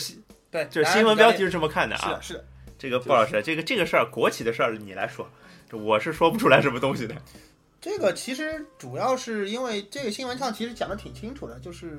对，就是新闻标题是这么看的啊是的，。是的。这个鲍老师，这个这个事儿，国企的事儿你来说，这我是说不出来什么东西的。这个其实主要是因为这个新闻上其实讲的挺清楚的，就是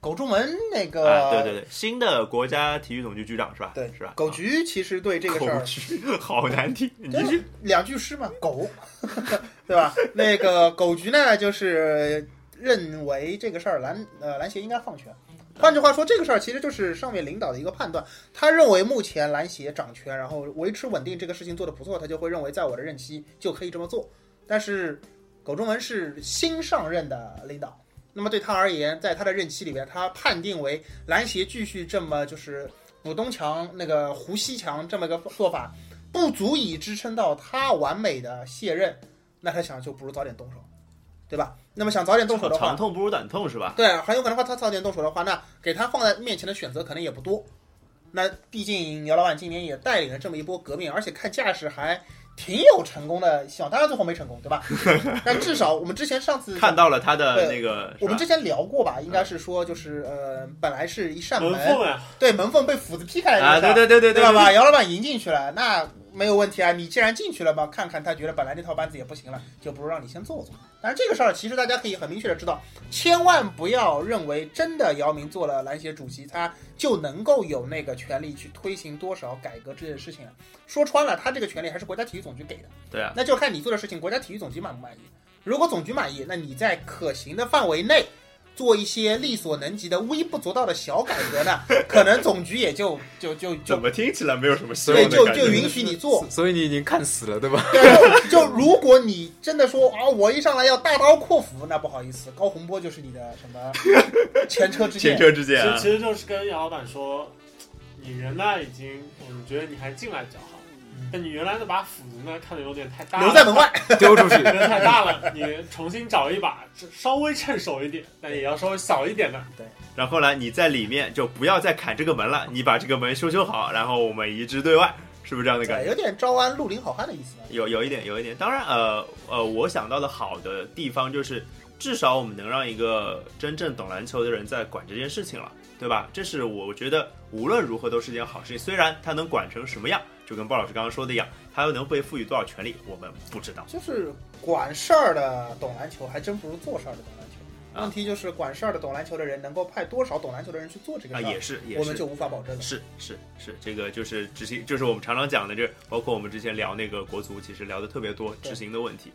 狗柱门那个，啊，对对对，新的国家体育总局局长是吧？对是吧？狗局其实对这个事儿好难听，你。两句诗嘛，狗，对吧？那个狗局呢，就是认为这个事儿篮呃篮协应该放权。换句话说，这个事儿其实就是上面领导的一个判断。他认为目前篮协掌权，然后维持稳定这个事情做得不错，他就会认为在我的任期就可以这么做。但是苟仲文是新上任的领导，那么对他而言，在他的任期里边，他判定为篮协继续这么就是补东墙那个胡西强这么个做法，不足以支撑到他完美的卸任，那他想就不如早点动手，对吧？那么想早点动手的话长，痛不如短痛是吧？对，很有可能话他早点动手的话，那给他放在面前的选择可能也不多。那毕竟姚老板今年也带领了这么一波革命，而且看架势还挺有成功的希望。当然最后没成功，对吧？但至少我们之前上次看到了他的那个，我们之前聊过吧，应该是说就是呃，本来是一扇门，门缝呀，对门缝被斧子劈开来啊，的那个对对对对对吧？把姚老板迎进去了，那没有问题啊。你既然进去了嘛，看看他觉得本来那套班子也不行了，就不如让你先做做。但是这个事儿其实大家可以很明确的知道，千万不要认为真的姚明做了篮协主席，他就能够有那个权利去推行多少改革这件事情了。说穿了，他这个权利还是国家体育总局给的。对啊，那就看你做的事情，国家体育总局满不满意。如果总局满意，那你在可行的范围内做一些力所能及的微不足道的小改革呢，可能总局也就就就就怎么听起来没有什么希对就望的感觉？就允许你做。所以你已经看死了，对吧？对，就就如果你真的说啊，我一上来要大刀阔斧，那不好意思，高洪波就是你的什么 前车之鉴。前车之鉴啊其实其！实就是跟叶老板说，你人呢已经，我们觉得你还进来比较好。但你原来那把斧子呢，看的有点太大了，留在门外。丢出去有。点太大了，你重新找一把稍微趁手一点，但也要稍微小一点的。对然后呢，你在里面就不要再砍这个门了，你把这个门修修好，然后我们移植对外，是不是这样的感，觉？有点招安绿林好汉的意思。有有一点，有一点。当然，呃呃，我想到的好的地方就是，至少我们能让一个真正懂篮球的人在管这件事情了，对吧？这是我觉得无论如何都是件好事情。虽然他能管成什么样，就跟鲍老师刚刚说的一样，他又能被赋予多少权利，我们不知道。就是管事儿的懂篮球，还真不如做事儿的懂篮球。啊问题就是管事儿的懂篮球的人能够派多少懂篮球的人去做这个啊，事儿，也是，也是。我们就无法保证了。是是是，这个就是执行，就是我们常常讲的，这包括我们之前聊那个国足，其实聊的特别多执行的问题。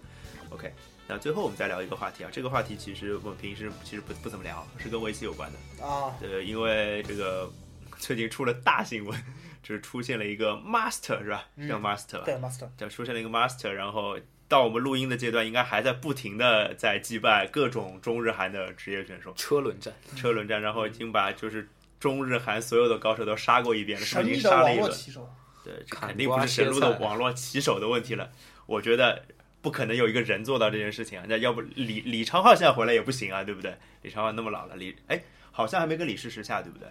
OK，那最后我们再聊一个话题啊，这个话题其实我们平时其实不不怎么聊，是跟围棋有关的。啊，呃，因为这个最近出了大新闻，就是出现了一个 master 是吧？嗯叫 master 吧？对，master，就出现了一个 master，然后到我们录音的阶段，应该还在不停的在击败各种中日韩的职业选手，车轮战，车轮战，然后已经把就是中日韩所有的高手都杀过一遍了，是不神是已经杀了一轮？络棋手，对，肯定不是神鹿的网络棋手的问题了。我觉得不可能有一个人做到这件事情啊。那要不李李昌镐现在回来也不行啊，对不对？李昌镐那么老了，李哎好像还没跟李世石下，对不对？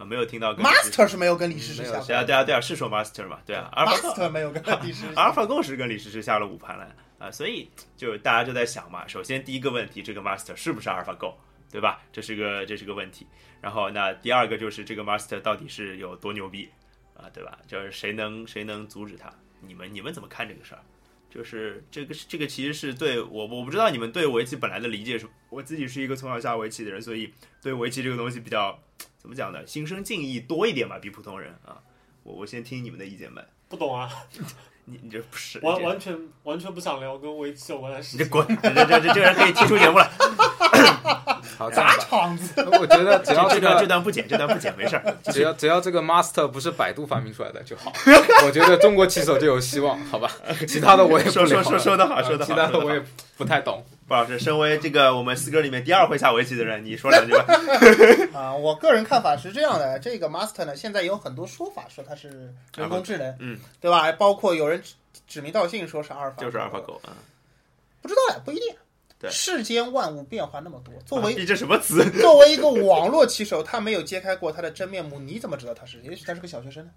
啊，没有听到 master 是没有跟李世石下对啊对啊对啊，是说 master 嘛？对啊，阿尔法狗 master 没有跟李世石阿尔法狗是跟李世石下了五盘了啊，所以就大家就在想嘛，首先第一个问题，这个 master 是不是阿尔法狗，对吧？这是个这是个问题。然后那第二个就是这个 master 到底是有多牛逼啊，对吧？就是谁能谁能阻止他？你们你们怎么看这个事儿？就是这个这个其实是对我我不知道你们对围棋本来的理解是，我自己是一个从小下围棋的人，所以对围棋这个东西比较怎么讲呢？心生敬意多一点吧，比普通人啊。我我先听你们的意见吧。不懂啊，你你这不是完完全完全不想聊跟围棋有关的事情。你这滚！这这这这这个人可以踢出节目了。好，这样砸。场子，我觉得只要这这段这，段不剪，这段不剪，没事儿。只要只要这个 master 不是百度发明出来的就好，我觉得中国棋手就有希望，好吧？其他的我也说说说说的好，啊说的好。其他的我也不太懂。鲍老师，身为这个我们四哥里面第二会下围棋的人，你说两句吧。啊，我个人看法是这样的，这个 master 呢，现在有很多说法说它是人工智能，嗯，对吧？包括有人指指名道姓说是阿尔法，就是阿尔法，狗啊。不知道呀，不一定。对世间万物变化那么多，作为啊你这什么词？作为一个网络棋手，他没有揭开过他的真面目，你怎么知道他是？也许他是个小学生呢？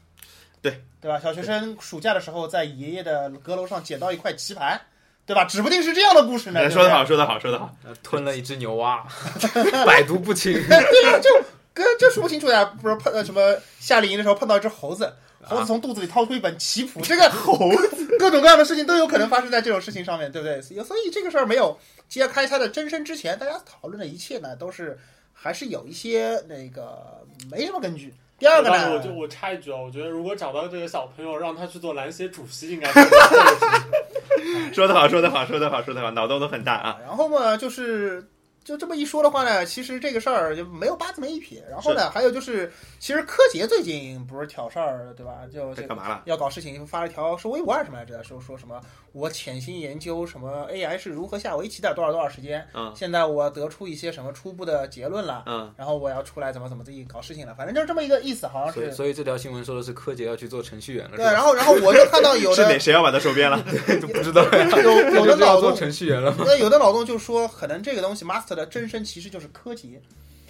对对吧？小学生暑假的时候在爷爷的阁楼上捡到一块棋盘，对吧？指不定是这样的故事呢。说得好，说得好，说得好。呃吞了一只牛蛙，百毒不侵。对呀，就跟这说不清楚呀。不是碰呃什么夏令营的时候碰到一只猴子，猴子从肚子里掏出一本棋谱，这个猴子各种各样的事情都有可能发生在这种事情上面，对不对？所以这个事儿没有揭开它的真身之前，大家讨论的一切呢，都是还是有一些那个没什么根据。第二个呢我就，我插一句啊，我觉得如果找到这个小朋友，让他去做篮协主席，应该。说得好，说得好，说得好，说得好，脑洞都很大啊。然后嘛，就是就这么一说的话呢，其实这个事儿就没有八字没一撇。然后呢，还有就是，其实柯洁最近不是挑事儿，对吧？就干嘛了？要搞事情，发了一条说微博还是什么来着？说说什么我潜心研究什么 AI 是如何下围棋的，多少多少时间，嗯现在我得出一些什么初步的结论了，嗯，然后我要出来怎么怎么地搞事情了，反正就是这么一个意思，好像所以，是。所以这条新闻说的是柯洁要去做程序员了，对，然后然后我就看到有 是的哪谁要把他收编了？就不知道呀，有有的脑洞，程序员了吗？那有的脑洞就说，可能这个东西 master 的真身其实就是柯洁，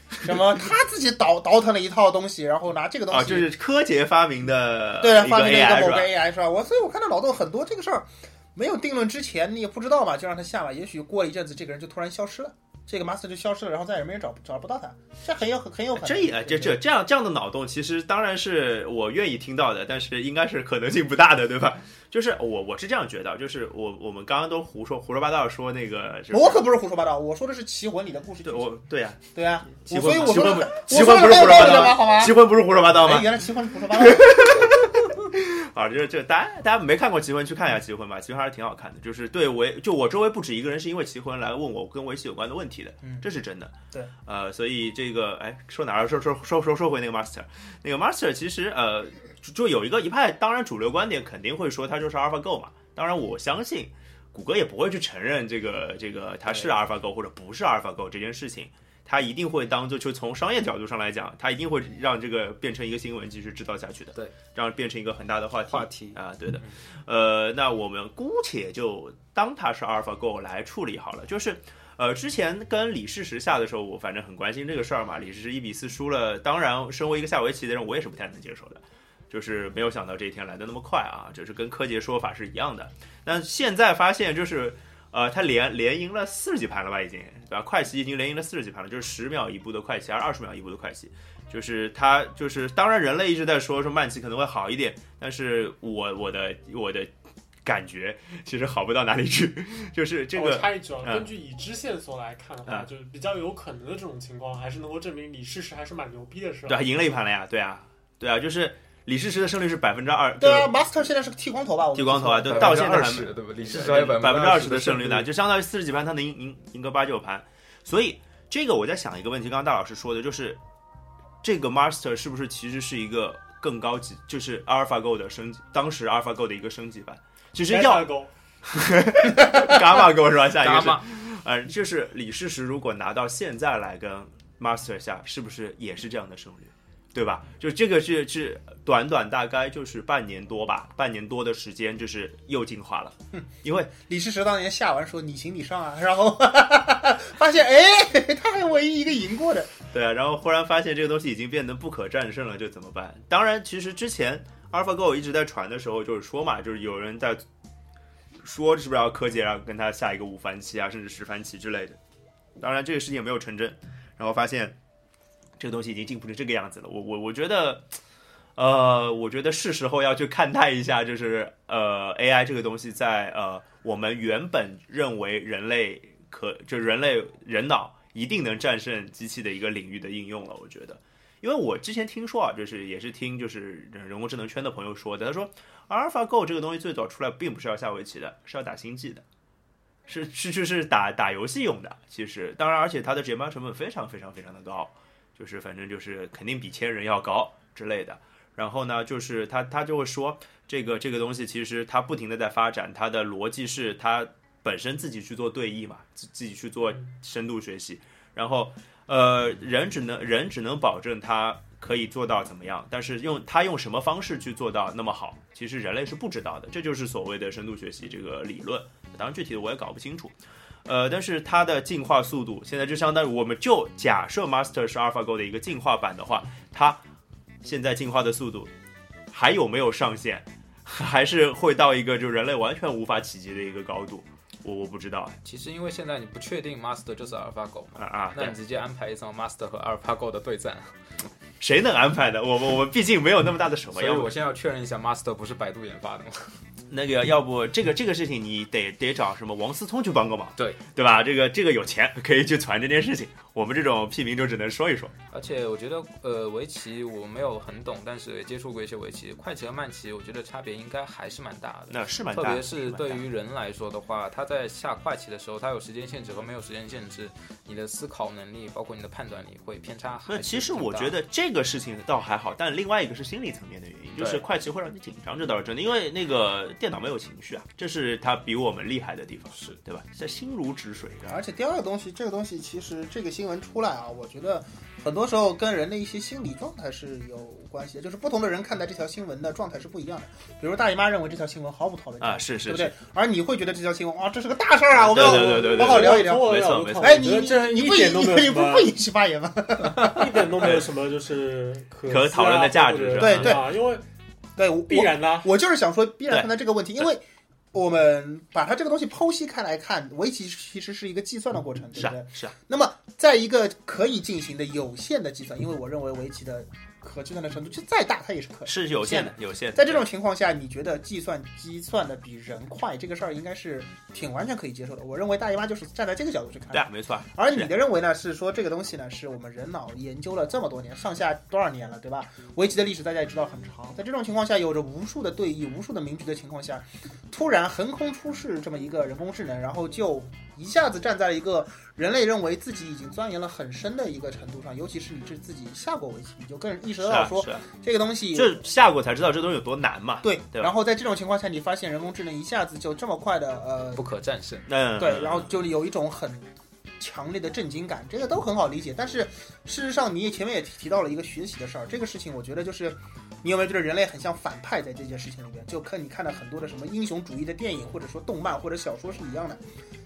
什么他自己倒倒腾了一套东西，然后拿这个东西啊，就是柯洁发明的对，发明了一个某个？AI 是吧？我所以，我看到脑洞很多这个事儿没有定论之前，你也不知道嘛，就让他下吧。也许过了一阵子，这个人就突然消失了，这个 master 就消失了，然后再也没人找找不到他，这很有很很有可能。这也这这这样这样的脑洞，其实当然是我愿意听到的，但是应该是可能性不大的，对吧？就是我我是这样觉得，就是我我们刚刚都胡说胡说八道说那个，我可不是胡说八道，我说的是棋魂里的故事剧对。我对呀、对啊，棋我所以我说的很棋魂不是胡说八道的吗？好吗？棋魂不是胡说八道哎，吗？原来棋魂是胡说八道。啊，这这大家大家没看过棋魂去看一下棋魂吧，其实还是挺好看的。就是对围就我周围不止一个人是因为棋魂来问我跟围棋有关的问题的，嗯这是真的。对，呃，所以这个哎说哪儿？说说说说说回那个 master，那个 master 其实呃就就有一个一派，当然主流观点肯定会说它就是 AlphaGo 嘛。当然我相信谷歌也不会去承认这个这个它是 AlphaGo 或者不是 AlphaGo 这件事情。它一定会当做就从商业角度上来讲，它一定会让这个变成一个新闻继续制造下去的，对，让变成一个很大的话题话题啊，对的，呃，那我们姑且就当它是阿尔法 Go 来处理好了，就是。呃，之前跟李世石下的时候，我反正很关心这个事儿嘛。李世石一比四输了，当然，身为一个下围棋的人，我也是不太能接受的。就是没有想到这一天来的那么快啊，就是跟柯洁说法是一样的。但现在发现就是，呃，他连连赢了四十几盘了吧，已经对吧？快棋已经连赢了四十几盘了，就是十秒一步的快棋，还是二十秒一步的快棋。就是他就是，当然人类一直在说说慢棋可能会好一点，但是我我的我的感觉其实好不到哪里去。就是这我个插一句啊，嗯根据已知线索来看的话，嗯就是比较有可能的这种情况，还是能够证明李世石还是蛮牛逼的，是吧？对，还赢了一盘了呀，对啊，对啊，就是李世石的胜率是百分之二，对啊，Master 现在是个剃光头吧？我剃光头啊，对对，到现在二还对吧？李世石还有百分之二十的胜率呢，就相当于四十几盘他能赢赢赢个八九盘。所以这个我在想一个问题，刚刚大老师说的就是，这个 Master 是不是其实是一个更高级，就是 AlphaGo 的升级，当时 AlphaGo 的一个升级版，其实要勾，Gamma Go 是吧？下一个是伽马，呃，就是李世石如果拿到现在来跟 Master 下，是不是也是这样的胜率？对吧？就这个是是短短大概就是半年多吧，半年多的时间，就是又进化了，因为李世石当年下完说你行你上啊，然后 发现哎，他还唯一一个赢过的。对啊，然后忽然发现这个东西已经变得不可战胜了，这怎么办？当然，其实之前 AlphaGo 一直在传的时候，就是说嘛，就是有人在说是不是要柯洁，然后跟他下一个五番棋啊，甚至十番棋之类的。当然，这个事情也没有成真。然后发现这个东西已经进步成这个样子了。我我我觉得，呃，我觉得是时候要去看待一下，就是呃 AI 这个东西在呃我们原本认为人类可就人类人脑一定能战胜机器的一个领域的应用了。我觉得，因为我之前听说啊，就是也是听就是人工智能圈的朋友说的，他说 AlphaGo 这个东西最早出来并不是要下围棋的，是要打星际的。是是就是打打游戏用的，其实当然，而且它的解码成本非常非常非常的高，就是反正就是肯定比千人要高之类的。然后呢，就是他他就会说，这个这个东西其实它不停的在发展，它的逻辑是它本身自己去做对弈嘛，自自己去做深度学习，然后呃人只能人只能保证它可以做到怎么样，但是用它用什么方式去做到那么好，其实人类是不知道的，这就是所谓的深度学习这个理论。当然具体的我也搞不清楚，呃，但是它的进化速度现在就相当于我们就假设 Master 是 AlphaGo 的一个进化版的话，它现在进化的速度还有没有上限？还是会到一个就人类完全无法企及的一个高度？我我不知道其实因为现在你不确定 Master 就是 AlphaGo 嘛，啊啊！那你直接安排一场 Master 和 AlphaGo 的对战。谁能安排的？我我我们毕竟没有那么大的手嘛，所以我现在要确认一下，Master 不是百度研发的吗？那个要不这个这个事情你得得找什么王思聪去帮个忙，对对吧？这个这个有钱可以去传这件事情，我们这种屁民就只能说一说。而且我觉得，呃，围棋我没有很懂，但是也接触过一些围棋。快棋和慢棋，我觉得差别应该还是蛮大的。那是蛮大的，特别是对于人来说的话，他在下快棋的时候，他有时间限制和没有时间限制，你的思考能力，包括你的判断力会偏差。那其实我觉得这个事情倒还好，但另外一个是心理层面的原因，就是快棋会让你紧张，这倒是真的，因为那个电脑没有情绪啊，这是它比我们厉害的地方，是对吧？这心如止水，而且第二个东西，这个东西其实这个新闻出来啊，我觉得很多时候跟人的一些心理状态是有关系的，就是不同的人看待这条新闻的状态是不一样的。比如大姨妈认为这条新闻毫无讨论啊，是是对不对是，？而你会觉得这条新闻啊，这是个大事儿啊，我们要对对对对对好好聊一聊没错没错哎，你你你不一点都没有你不不允许发言吗？一点都没有什么就是可可讨论的价值是吧对对啊，因为对，我必然呢啊。我就是想说，必然存在这个问题，因为我们把它这个东西剖析开来看，围棋其实是一个计算的过程，对不对是啊？是啊，那么，在一个可以进行的有限的计算，因为我认为围棋的可计算的程度就再大，它也是可是有限的，有限的。在这种情况下，你觉得计算机算的比人快这个事儿，应该是挺完全可以接受的。我认为大姨妈就是站在这个角度去看对。啊，没错啊。而你的认为呢，是说这个东西呢，是我们人脑研究了这么多年，上下多少年了，对吧？围棋的历史大家也知道很长，在这种情况下，有着无数的对弈、无数的名局的情况下，突然横空出世这么一个人工智能，然后就一下子站在了一个人类认为自己已经钻研了很深的一个程度上，尤其是你是自己下过围棋，你就更意识是到说啊啊，这个东西这下过才知道这东西有多难嘛。对，对然后在这种情况下，你发现人工智能一下子就这么快的呃不可战胜。嗯，对，然后就有一种很强烈的震惊感，这个都很好理解。但是事实上，你也前面也提提到了一个学习的事儿，这个事情我觉得就是，你有没有觉得人类很像反派在这件事情里面？就看你看了很多的什么英雄主义的电影，或者说动漫或者小说是一样的，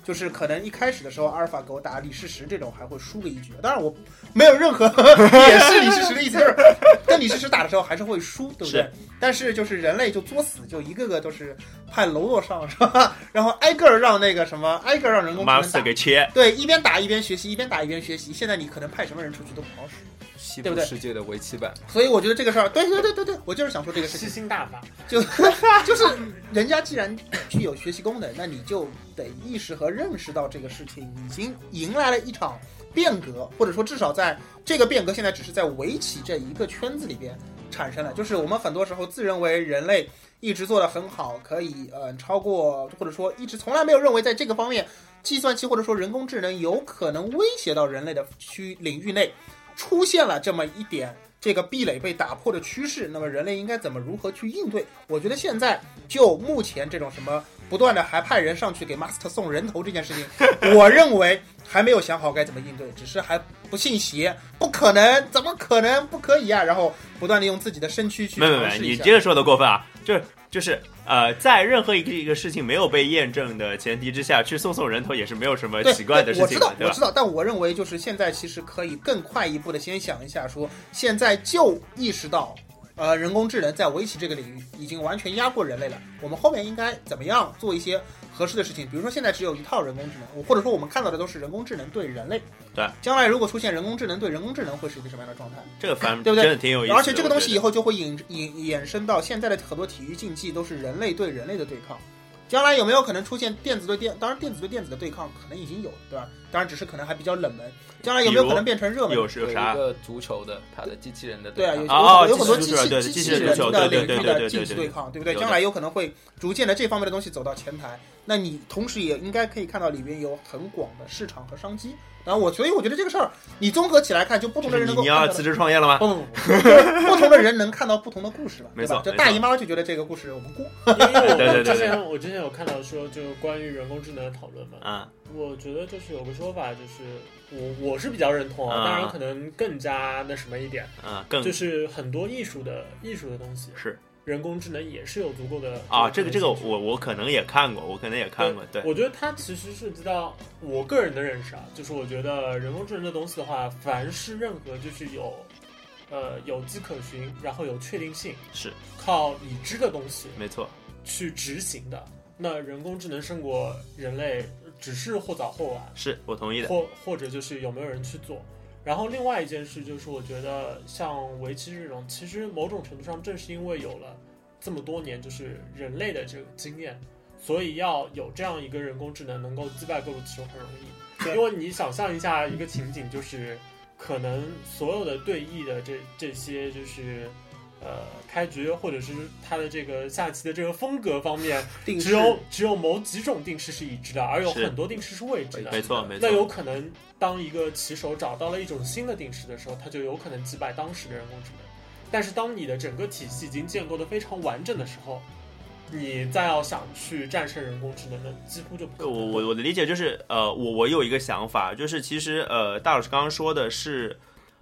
就是可能一开始的时候，阿尔法给我打李世石这种还会输个一局，当然我没有任何 也是李世石的意思，就是 跟李世石打的时候还是会输，对不对？是但是就是人类就作死，就一个个都是派喽啰上是吧？然后挨个儿让那个什么，挨个儿让人工智能打。给切，对，一边打一边学习，一边打一边学习。现在你可能派什么人出去都不好使，西对不对部世界的围棋版，所以我觉得这个事儿，对对对对对，我就是想说这个事吸情，星大法，就 就是人家既然具有学习功能，那你就得意识和认识到这个事情已经迎来了一场变革，或者说至少在这个变革现在只是在围棋这一个圈子里边产生了。就是我们很多时候自认为人类一直做得很好，可以呃超过，或者说一直从来没有认为在这个方面，计算机或者说人工智能有可能威胁到人类的区领域内出现了这么一点。这个壁垒被打破的趋势，那么人类应该怎么如何去应对？我觉得现在就目前这种什么不断的还派人上去给 master 送人头这件事情，我认为还没有想好该怎么应对，只是还不信邪，不可能，怎么可能不可以啊？然后不断的用自己的身躯去没没没，你这个说的过分啊！就是就是呃，在任何一个一个事情没有被验证的前提之下，去送送人头也是没有什么奇怪的事情我知道，，我知？道，但我认为就是现在其实可以更快一步的先想一下说，现在就意识到，呃，人工智能在围棋这个领域已经完全压过人类了，我们后面应该怎么样做一些合适的事情？比如说现在只有一套人工智能，或者说我们看到的都是人工智能对人类。对，将来如果出现人工智能对人工智能，会是一个什么样的状态？这个反正对不对真的挺有意思的。而且这个东西以后就会引引衍生到现在的很多体育竞技都是人类对人类的对抗。将来有没有可能出现电子对电？当然，电子对电子的对抗可能已经有了，对吧？当然，只是可能还比较冷门。将来有没有可能变成热门？有有是有啥一？个足球的，它的机器人的对啊，有抗哦有有很多机机器机器人的领域的竞技对抗，对不对？将来有可能会逐渐的这方面的东西走到前台。那你同时也应该可以看到里边有很广的市场和商机。然后我所以我觉得这个事儿，你综合起来看，就不同的人你能够你要辞职创业了吗？不不不不，就是不同的人能看到不同的故事嘛，对吧？就大姨妈就觉得这个故事我们过，因为 对对之前我之前有看到说，就关于人工智能的讨论嘛，啊，我觉得就是有个说法，就是我我是比较认同啊，啊当然可能更加那什么一点，啊，更就是很多艺术的艺术的东西，是人工智能也是有足够的啊，这个这个我我可能也看过，我可能也看过，对，我觉得它其实涉及到我个人的认识啊，就是我觉得人工智能的东西的话，凡是任何就是有呃有迹可循，然后有确定性，是靠已知的东西没错，去执行的，那人工智能胜过人类只是或早或晚，是我同意的。或或者就是有没有人去做。然后另外一件事就是，我觉得像围棋这种，其实某种程度上正是因为有了这么多年就是人类的这个经验，所以要有这样一个人工智能能够击败各路棋手很容易。因为你想象一下一个情景，就是可能所有的对弈的这这些就是。呃，开局或者是它的这个下棋的这个风格方面，定只有只有某几种定式是已知的，而有很多定式是未知的。没错没错那有，可能，当一个棋手找到了一种新的定式的时候，他就有可能击败当时的人工智能。但是，当你的整个体系已经建构的非常完整的时候，你再要想去战胜人工智能，的几乎就不可能我。我我的理解就是，呃，我我有一个想法，就是其实呃，大老师刚刚说的是，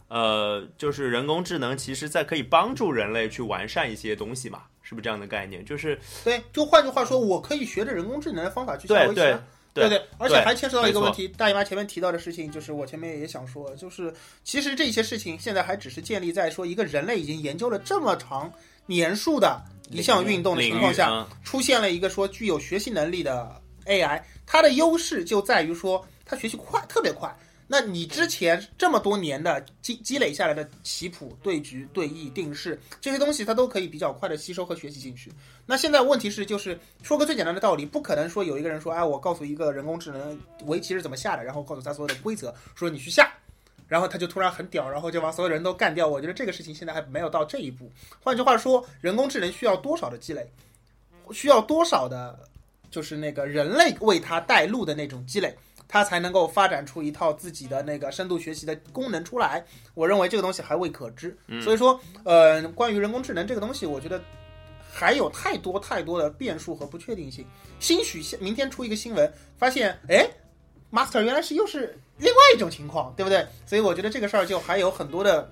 呃，就是人工智能其实在可以帮助人类去完善一些东西嘛，是不是这样的概念？就是对，就换句话说，我可以学着人工智能的方法去下对对围棋啊。对对对，而且还牵涉到一个问题，大姨妈前面提到的事情，就是我前面也想说，就是其实这些事情现在还只是建立在说一个人类已经研究了这么长年数的一项运动的情况下，嗯出现了一个说具有学习能力的 AI，它的优势就在于说它学习快，特别快。那你之前这么多年的积积累下来的棋谱、对局、对弈、定式这些东西，它都可以比较快的吸收和学习进去。那现在问题是，就是说个最简单的道理，不可能说有一个人说，哎，我告诉一个人工智能围棋是怎么下的，然后告诉他所有的规则，说你去下，然后他就突然很屌，然后就把所有人都干掉。我觉得这个事情现在还没有到这一步。换句话说，人工智能需要多少的积累，需要多少的，就是那个人类为它带路的那种积累。它才能够发展出一套自己的那个深度学习的功能出来。我认为这个东西还未可知，所以说，呃，关于人工智能这个东西，我觉得还有太多太多的变数和不确定性。兴许明天出一个新闻，发现，哎，Master 原来是又是另外一种情况，对不对？所以我觉得这个事儿就还有很多的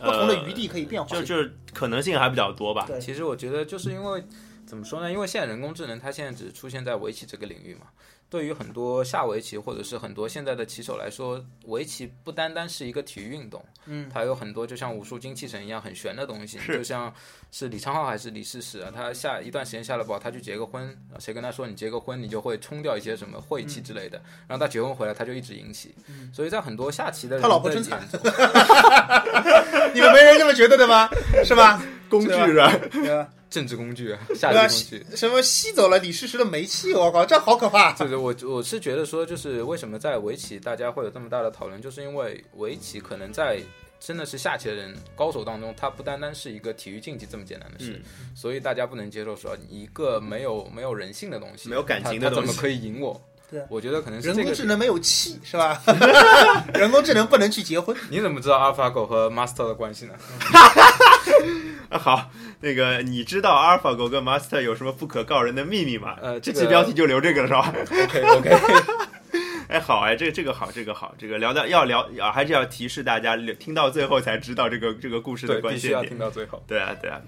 不同的余地可以变化。就就是可能性还比较多吧。对其实我觉得就是因为怎么说呢？因为现在人工智能它现在只出现在围棋这个领域嘛。对于很多下围棋或者是很多现在的棋手来说，围棋不单单是一个体育运动，嗯，它有很多就像武术精气神一样很玄的东西。是就像是李昌镐还是李世石啊，他下一段时间下了宝，他去结个婚，谁跟他说你结个婚你就会冲掉一些什么晦气之类的，然后他结婚回来他就一直赢棋。所以在很多下棋的人他老婆的真惨 你们没人这么觉得的吗？是吧？工具人，对吧？政治工具 啊，下？棋工具。什么吸走了李世石的煤气？我靠，这好可怕！对对，我我是觉得说，就是为什么在围棋大家会有这么大的讨论，就是因为围棋可能在真的是下棋的人高手当中，它不单单是一个体育竞技这么简单的事，所以大家不能接受说一个没有没有人性的东西，没有感情的东西怎么可以赢我？对我觉得可能是人。工智能没有气，是吧？人工智能不能去结婚。你怎么知道阿尔法狗和 Master 的关系呢？啊 好，那个你知道阿尔法狗跟 Master 有什么不可告人的秘密吗？这呃这个期标题就留这个了是吧？OK OK，哎，好哎，这个这个好，这个好，这个聊到要聊啊，还是要提示大家，听到最后才知道这个这个故事的，关键点必须要听。到最后。对啊，对啊，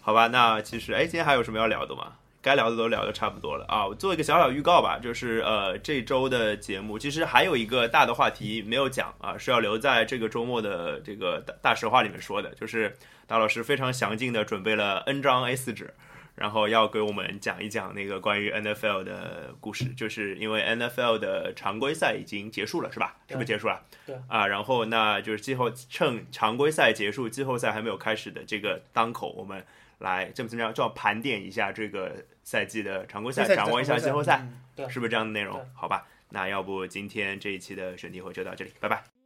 好吧，那其实哎，今天还有什么要聊的吗？该聊的都聊的差不多了啊。我做一个小小预告吧，就是呃这周的节目，其实还有一个大的话题没有讲啊，是要留在这个周末的这个大大实话里面说的，就是大老师非常详尽的准备了 N 张 A 四纸。然后要给我们讲一讲那个关于 NFL 的故事，就是因为 NFL 的常规赛已经结束了，是吧？是不是结束了？对啊，然后那就是季后趁常规赛结束，季后赛还没有开始的这个当口，我们来这么怎么样，就要盘点一下这个赛季的常规赛，这赛季展望一下季后赛，是不是这样的内容？好吧，那要不今天这一期的选题会就到这里，拜拜。